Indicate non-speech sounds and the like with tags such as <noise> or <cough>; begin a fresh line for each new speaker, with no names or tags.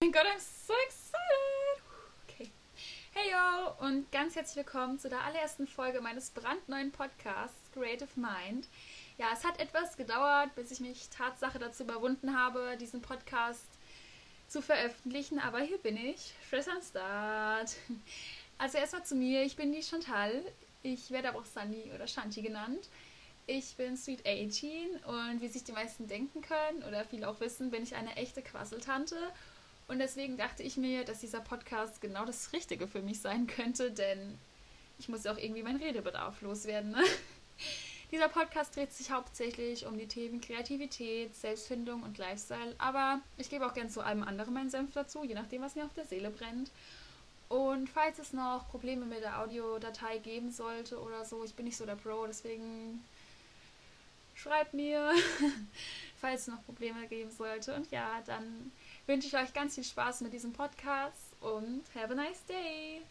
mein Gott, I'm so excited! Okay. Hey yo und ganz herzlich willkommen zu der allerersten Folge meines brandneuen Podcasts Creative Mind. Ja, es hat etwas gedauert, bis ich mich Tatsache dazu überwunden habe, diesen Podcast zu veröffentlichen, aber hier bin ich, fresh am Start. Also erstmal zu mir, ich bin die Chantal, ich werde aber auch Sunny oder Shanti genannt. Ich bin Sweet 18 und wie sich die meisten denken können oder viele auch wissen, bin ich eine echte Quasseltante. Und deswegen dachte ich mir, dass dieser Podcast genau das Richtige für mich sein könnte, denn ich muss ja auch irgendwie meinen Redebedarf loswerden. Ne? <laughs> Dieser Podcast dreht sich hauptsächlich um die Themen Kreativität, Selbstfindung und Lifestyle, aber ich gebe auch gern zu allem anderen meinen Senf dazu, je nachdem, was mir auf der Seele brennt. Und falls es noch Probleme mit der Audiodatei geben sollte oder so, ich bin nicht so der Pro, deswegen schreibt mir, <laughs> falls es noch Probleme geben sollte. Und ja, dann wünsche ich euch ganz viel Spaß mit diesem Podcast und have a nice day.